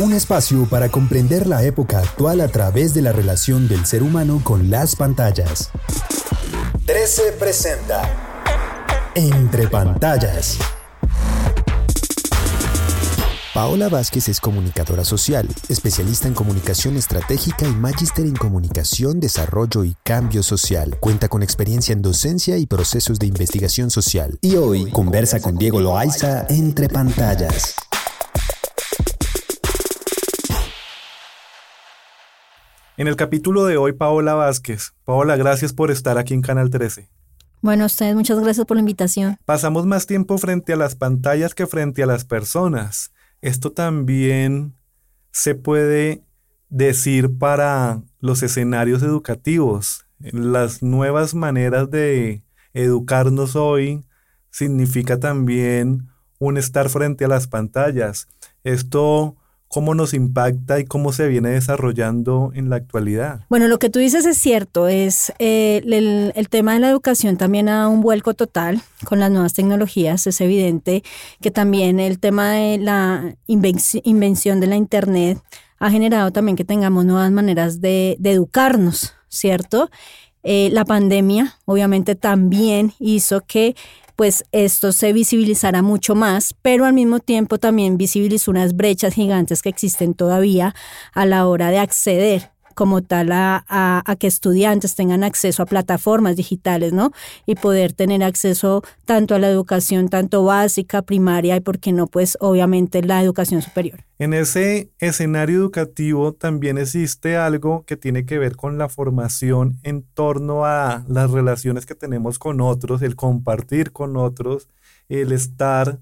Un espacio para comprender la época actual a través de la relación del ser humano con las pantallas. 13 presenta Entre pantallas. Paola Vázquez es comunicadora social, especialista en comunicación estratégica y magíster en comunicación, desarrollo y cambio social. Cuenta con experiencia en docencia y procesos de investigación social. Y hoy conversa con Diego Loaiza entre pantallas. En el capítulo de hoy, Paola Vázquez. Paola, gracias por estar aquí en Canal 13. Bueno, a ustedes muchas gracias por la invitación. Pasamos más tiempo frente a las pantallas que frente a las personas. Esto también se puede decir para los escenarios educativos. Las nuevas maneras de educarnos hoy significa también un estar frente a las pantallas. Esto cómo nos impacta y cómo se viene desarrollando en la actualidad. Bueno, lo que tú dices es cierto, es eh, el, tema de la educación también ha dado un vuelco total con las nuevas tecnologías. Es evidente que también el tema de la invención de la Internet ha generado también que tengamos nuevas maneras de, de educarnos, ¿cierto? Eh, la pandemia obviamente también hizo que pues esto se visibilizará mucho más, pero al mismo tiempo también visibilizó unas brechas gigantes que existen todavía a la hora de acceder como tal a, que estudiantes tengan acceso a plataformas digitales, ¿no? Y poder tener acceso tanto a la educación, tanto básica, primaria y, ¿por qué no? Pues obviamente la educación superior. En ese escenario educativo también existe algo que tiene que ver con la formación en torno a las relaciones que tenemos con otros, el compartir con otros, el estar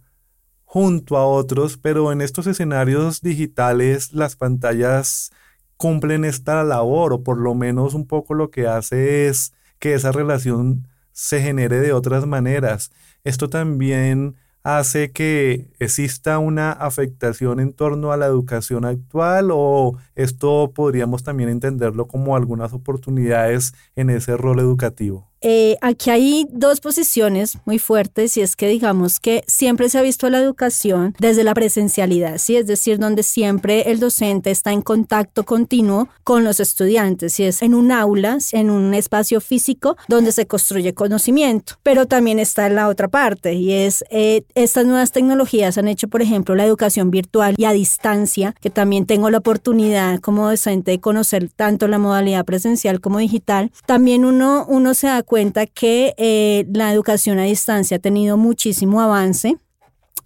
junto a otros, pero en estos escenarios digitales las pantallas cumplen esta labor o por lo menos un poco lo que hace es que esa relación se genere de otras maneras. Esto también hace que exista una afectación en torno a la educación actual o esto podríamos también entenderlo como algunas oportunidades en ese rol educativo? Eh, aquí hay dos posiciones muy fuertes y es que digamos que siempre se ha visto la educación desde la presencialidad, ¿sí? es decir, donde siempre el docente está en contacto continuo con los estudiantes, y es en un aula, en un espacio físico donde se construye conocimiento, pero también está la otra parte y es eh, estas nuevas tecnologías han hecho, por ejemplo, la educación virtual y a distancia, que también tengo la oportunidad como docente de conocer tanto la modalidad presencial como digital, también uno, uno se da cuenta que eh, la educación a distancia ha tenido muchísimo avance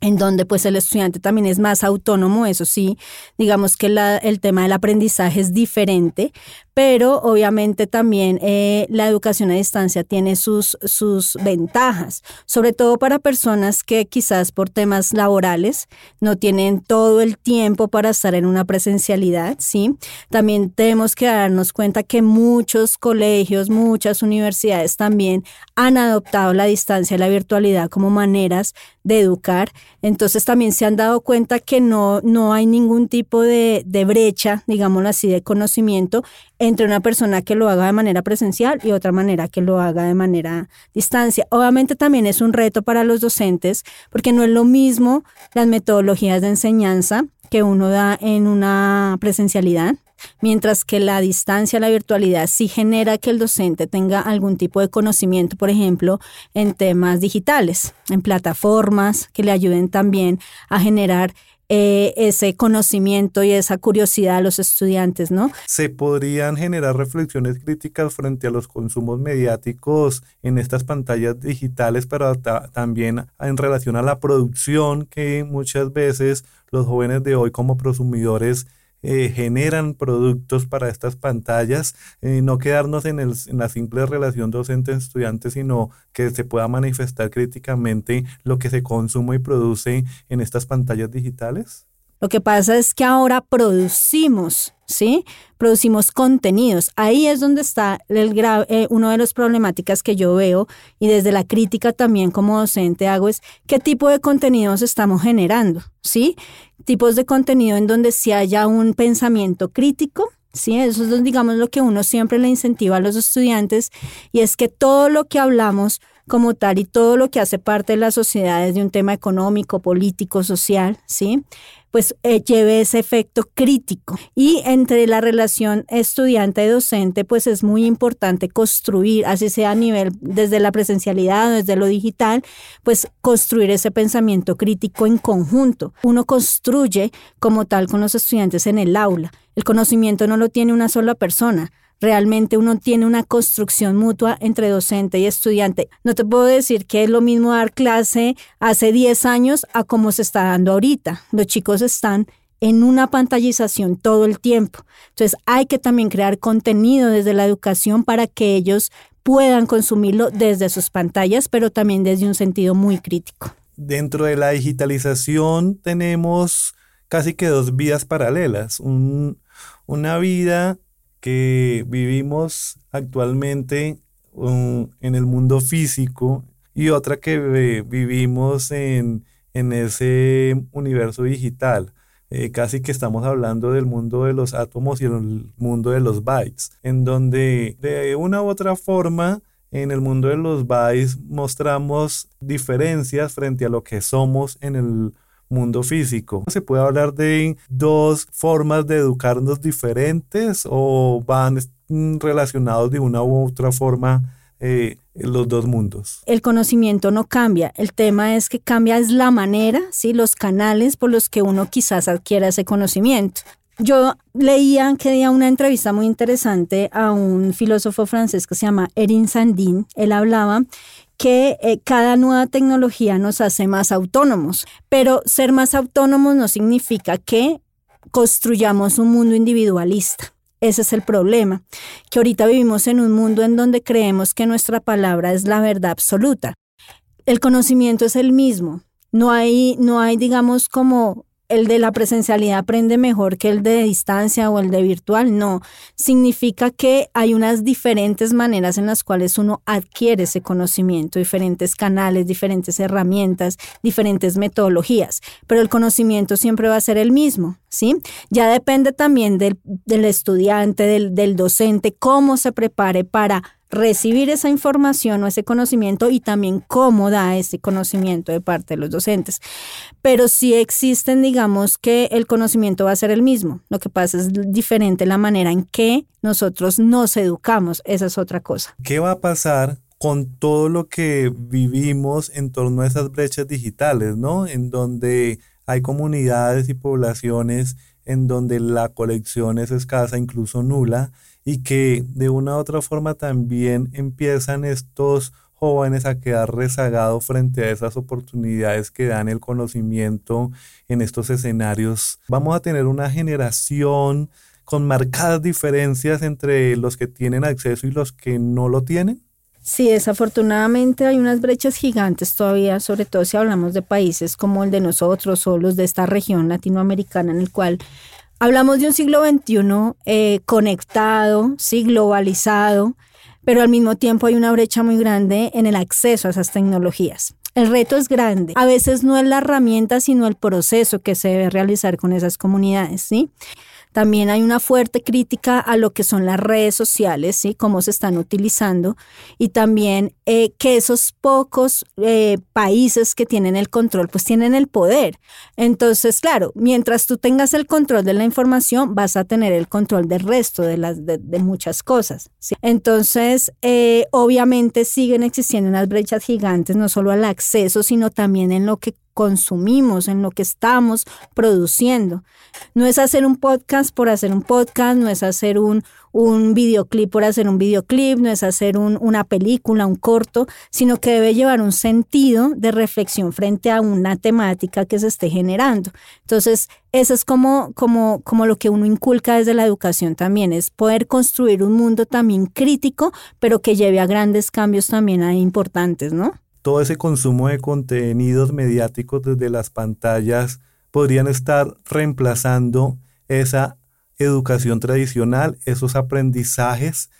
en donde pues el estudiante también es más autónomo, eso sí, digamos que el tema del aprendizaje es diferente, pero obviamente también eh, la educación a distancia tiene sus, sus ventajas, sobre todo para personas que quizás por temas laborales no tienen todo el tiempo para estar en una presencialidad, ¿sí? También tenemos que darnos cuenta que muchos colegios, muchas universidades también han adoptado la distancia y la virtualidad como maneras de educar, entonces también se han dado cuenta que no, no hay ningún tipo de, de brecha, digámoslo así, de conocimiento entre una persona que lo haga de manera presencial y otra manera que lo haga de manera distancia. Obviamente también es un reto para los docentes porque no es lo mismo las metodologías de enseñanza que uno da en una presencialidad, mientras que la distancia, la virtualidad sí genera que el docente tenga algún tipo de conocimiento, por ejemplo, en temas digitales, en plataformas que le ayuden también a generar eh, ese conocimiento y esa curiosidad a los estudiantes, ¿no? Se podrían generar reflexiones críticas frente a los consumos mediáticos en estas pantallas digitales, pero también en relación a la producción que muchas veces los jóvenes de hoy como prosumidores eh, generan productos para estas pantallas, eh, no quedarnos en, la simple relación docente-estudiante, sino que se pueda manifestar críticamente lo que se consume y produce en estas pantallas digitales? Lo que pasa es que ahora producimos ¿sí? Producimos contenidos. Ahí es donde está el eh, uno de las problemáticas que yo veo y desde la crítica también como docente hago es qué tipo de contenidos estamos generando, ¿sí? Tipos de contenido en donde sí haya un pensamiento crítico, Sí, eso es, digamos, lo que uno siempre le incentiva a los estudiantes y es que todo lo que hablamos como tal y todo lo que hace parte de la sociedad desde un tema económico, político, social, ¿sí? Pues eh, lleve ese efecto crítico. Y entre la relación estudiante-docente, pues es muy importante construir, así sea a nivel desde la presencialidad o desde lo digital, pues construir ese pensamiento crítico en conjunto. Uno construye como tal con los estudiantes en el aula. El conocimiento no lo tiene una sola persona realmente uno tiene una construcción mutua entre docente y estudiante. No te puedo decir que es lo mismo dar clase hace 10 años a como se está dando ahorita. Los chicos están en una pantallización todo el tiempo. Entonces hay que también crear contenido desde la educación para que ellos puedan consumirlo desde sus pantallas, pero también desde un sentido muy crítico. Dentro de la digitalización tenemos casi que dos vidas paralelas. una vida que vivimos actualmente um, en el mundo físico y otra que vivimos en, ese universo digital. Eh, casi que estamos hablando del mundo de los átomos y el mundo de los bytes, en donde de una u otra forma en el mundo de los bytes mostramos diferencias frente a lo que somos en el mundo físico. ¿Se puede hablar de dos formas de educarnos diferentes o van relacionados de una u otra forma eh, los dos mundos? El conocimiento no cambia, el tema es que cambia es la manera, ¿sí? los canales por los que uno quizás adquiera ese conocimiento. Yo leía que día una entrevista muy interesante a un filósofo francés que se llama Erin Sandin. Él hablaba que eh, cada nueva tecnología nos hace más autónomos, pero ser más autónomos no significa que construyamos un mundo individualista. Ese es el problema, que ahorita vivimos en un mundo en donde creemos que nuestra palabra es la verdad absoluta. El conocimiento es el mismo. No hay, no hay, digamos, como el de la presencialidad aprende mejor que el de distancia o el de virtual, no. Significa que hay unas diferentes maneras en las cuales uno adquiere ese conocimiento, diferentes canales, diferentes herramientas, diferentes metodologías, pero el conocimiento siempre va a ser el mismo, ¿sí? Ya depende también del, estudiante, del, del docente, cómo se prepare para recibir esa información o ese conocimiento y también cómo da ese conocimiento de parte de los docentes. Pero sí existen, digamos, que el conocimiento va a ser el mismo. Lo que pasa es diferente la manera en que nosotros nos educamos. Esa es otra cosa. ¿Qué va a pasar con todo lo que vivimos en torno a esas brechas digitales, ¿no? En donde hay comunidades y poblaciones en donde la colección es escasa, incluso nula, y que de una u otra forma también empiezan estos jóvenes a quedar rezagados frente a esas oportunidades que dan el conocimiento en estos escenarios. Vamos a tener una generación con marcadas diferencias entre los que tienen acceso y los que no lo tienen. Sí, desafortunadamente hay unas brechas gigantes todavía, sobre todo si hablamos de países como el de nosotros o los de esta región latinoamericana en el cual Hablamos de un siglo XXI eh, conectado, sí, globalizado, pero al mismo tiempo hay una brecha muy grande en el acceso a esas tecnologías. El reto es grande. A veces no es la herramienta, sino el proceso que se debe realizar con esas comunidades, ¿sí? También hay una fuerte crítica a lo que son las redes sociales, ¿sí? cómo se están utilizando, y también eh, que esos pocos eh, países que tienen el control, pues tienen el poder. Entonces, claro, mientras tú tengas el control de la información, vas a tener el control del resto de, las, de, muchas cosas. Entonces, eh, obviamente siguen existiendo unas brechas gigantes, no solo al acceso, sino también en lo que consumimos, en lo que estamos produciendo. No es hacer un podcast por hacer un podcast, no es hacer un, un videoclip por hacer un videoclip, no es hacer una película, un corto, sino que debe llevar un sentido de reflexión frente a una temática que se esté generando. Entonces, eso es como, como, como lo que uno inculca desde la educación también, es poder construir un mundo también crítico, pero que lleve a grandes cambios también importantes, ¿no? Todo ese consumo de contenidos mediáticos desde las pantallas podrían estar reemplazando esa educación tradicional, esos aprendizajes.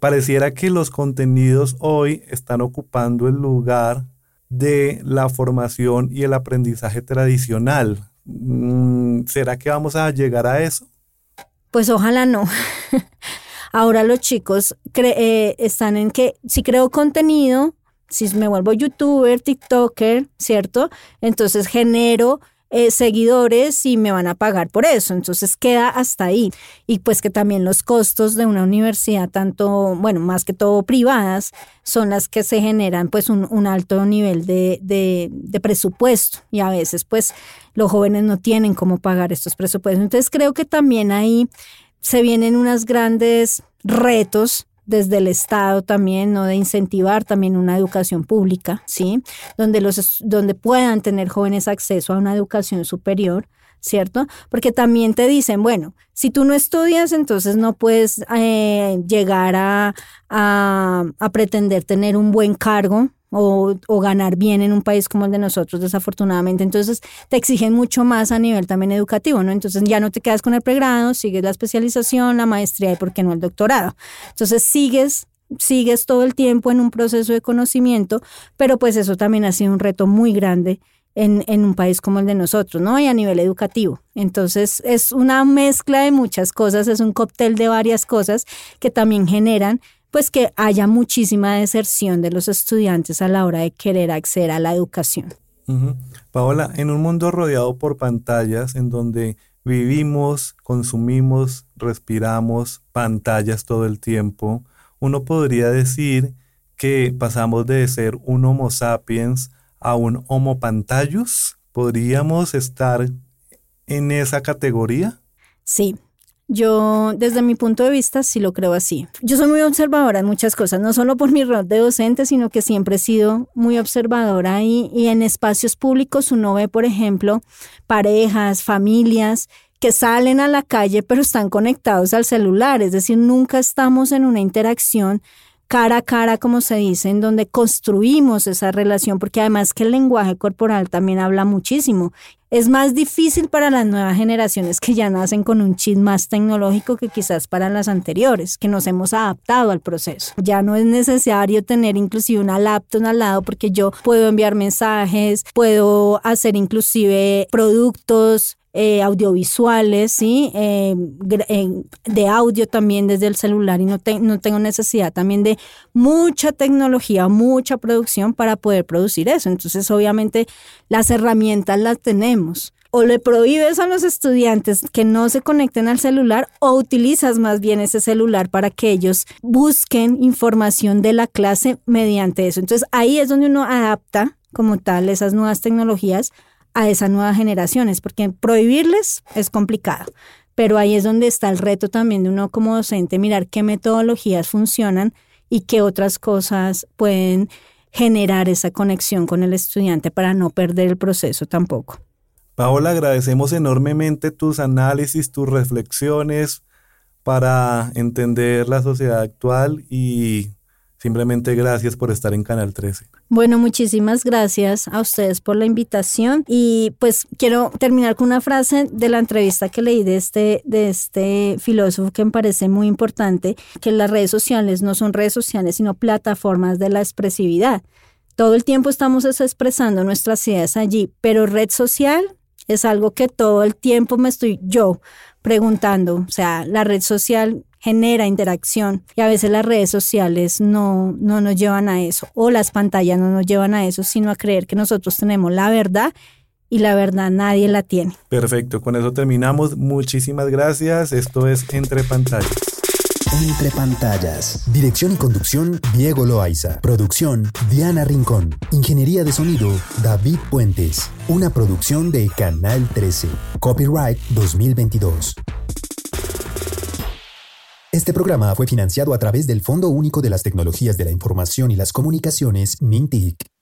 Pareciera que los contenidos hoy están ocupando el lugar de la formación y el aprendizaje tradicional. Mm, ¿Será que vamos a llegar a eso? Pues ojalá no. Ahora los chicos eh, están en que si creo contenido, si me vuelvo youtuber, TikToker, ¿cierto? Entonces genero eh, seguidores y me van a pagar por eso. Entonces queda hasta ahí. Y pues que también los costos de una universidad, tanto, bueno, más que todo privadas, son las que se generan pues un, alto nivel de, de, presupuesto. Y a veces pues los jóvenes no tienen cómo pagar estos presupuestos. Entonces creo que también ahí se vienen unos grandes retos desde el Estado también, ¿no? De incentivar también una educación pública, ¿sí? Donde, los, donde puedan tener jóvenes acceso a una educación superior, ¿cierto? Porque también te dicen, bueno, si tú no estudias, entonces no puedes eh, llegar a, a, pretender tener un buen cargo, o, ganar bien en un país como el de nosotros, desafortunadamente. Entonces te exigen mucho más a nivel también educativo, ¿no? Entonces ya no te quedas con el pregrado, sigues la especialización, la maestría y por qué no el doctorado. Entonces sigues sigues todo el tiempo en un proceso de conocimiento, pero pues eso también ha sido un reto muy grande en, en, un país como el de nosotros, ¿no? Y a nivel educativo. Entonces es una mezcla de muchas cosas, es un cóctel de varias cosas que también generan pues que haya muchísima deserción de los estudiantes a la hora de querer acceder a la educación. Paola, en un mundo rodeado por pantallas en donde vivimos, consumimos, respiramos pantallas todo el tiempo, uno podría decir que pasamos de ser un Homo sapiens a un Homo pantallus. ¿Podríamos estar en esa categoría? Sí, yo, desde mi punto de vista, sí lo creo así. Yo soy muy observadora en muchas cosas, no solo por mi rol de docente, sino que siempre he sido muy observadora y, y en espacios públicos uno ve, por ejemplo, parejas, familias que salen a la calle pero están conectados al celular, es decir, nunca estamos en una interacción cara a cara, como se dice, en donde construimos esa relación, porque además que el lenguaje corporal también habla muchísimo. Es más difícil para las nuevas generaciones que ya nacen con un chip más tecnológico que quizás para las anteriores, que nos hemos adaptado al proceso. Ya no es necesario tener inclusive una laptop al lado porque yo puedo enviar mensajes, puedo hacer inclusive productos, eh, audiovisuales, ¿sí? Eh, de audio también desde el celular y no, no tengo necesidad también de mucha tecnología, mucha producción para poder producir eso. Entonces, obviamente, las herramientas las tenemos. O le prohíbes a los estudiantes que no se conecten al celular o utilizas más bien ese celular para que ellos busquen información de la clase mediante eso. Entonces ahí es donde uno adapta como tal esas nuevas tecnologías a esas nuevas generaciones, porque prohibirles es complicado. Pero ahí es donde está el reto también de uno como docente, mirar qué metodologías funcionan y qué otras cosas pueden generar esa conexión con el estudiante para no perder el proceso tampoco. Paola, agradecemos enormemente tus análisis, tus reflexiones para entender la sociedad actual y Simplemente gracias por estar en Canal 13. Bueno, muchísimas gracias a ustedes por la invitación y pues quiero terminar con una frase de la entrevista que leí de este, de este filósofo que me parece muy importante, que las redes sociales no son redes sociales, sino plataformas de la expresividad. Todo el tiempo estamos expresando nuestras ideas allí, pero red social es algo que todo el tiempo me estoy yo preguntando. O sea, la red social genera interacción y a veces las redes sociales no, no nos llevan a eso o las pantallas no nos llevan a eso, sino a creer que nosotros tenemos la verdad y la verdad nadie la tiene. Perfecto, con eso terminamos. Muchísimas gracias. Esto es Entre Pantallas. Entre pantallas. Dirección y conducción, Diego Loaiza. Producción, Diana Rincón. Ingeniería de sonido, David Puentes. Una producción de Canal 13. Copyright 2022. Este programa fue financiado a través del Fondo Único de las Tecnologías de la Información y las Comunicaciones, MINTIC.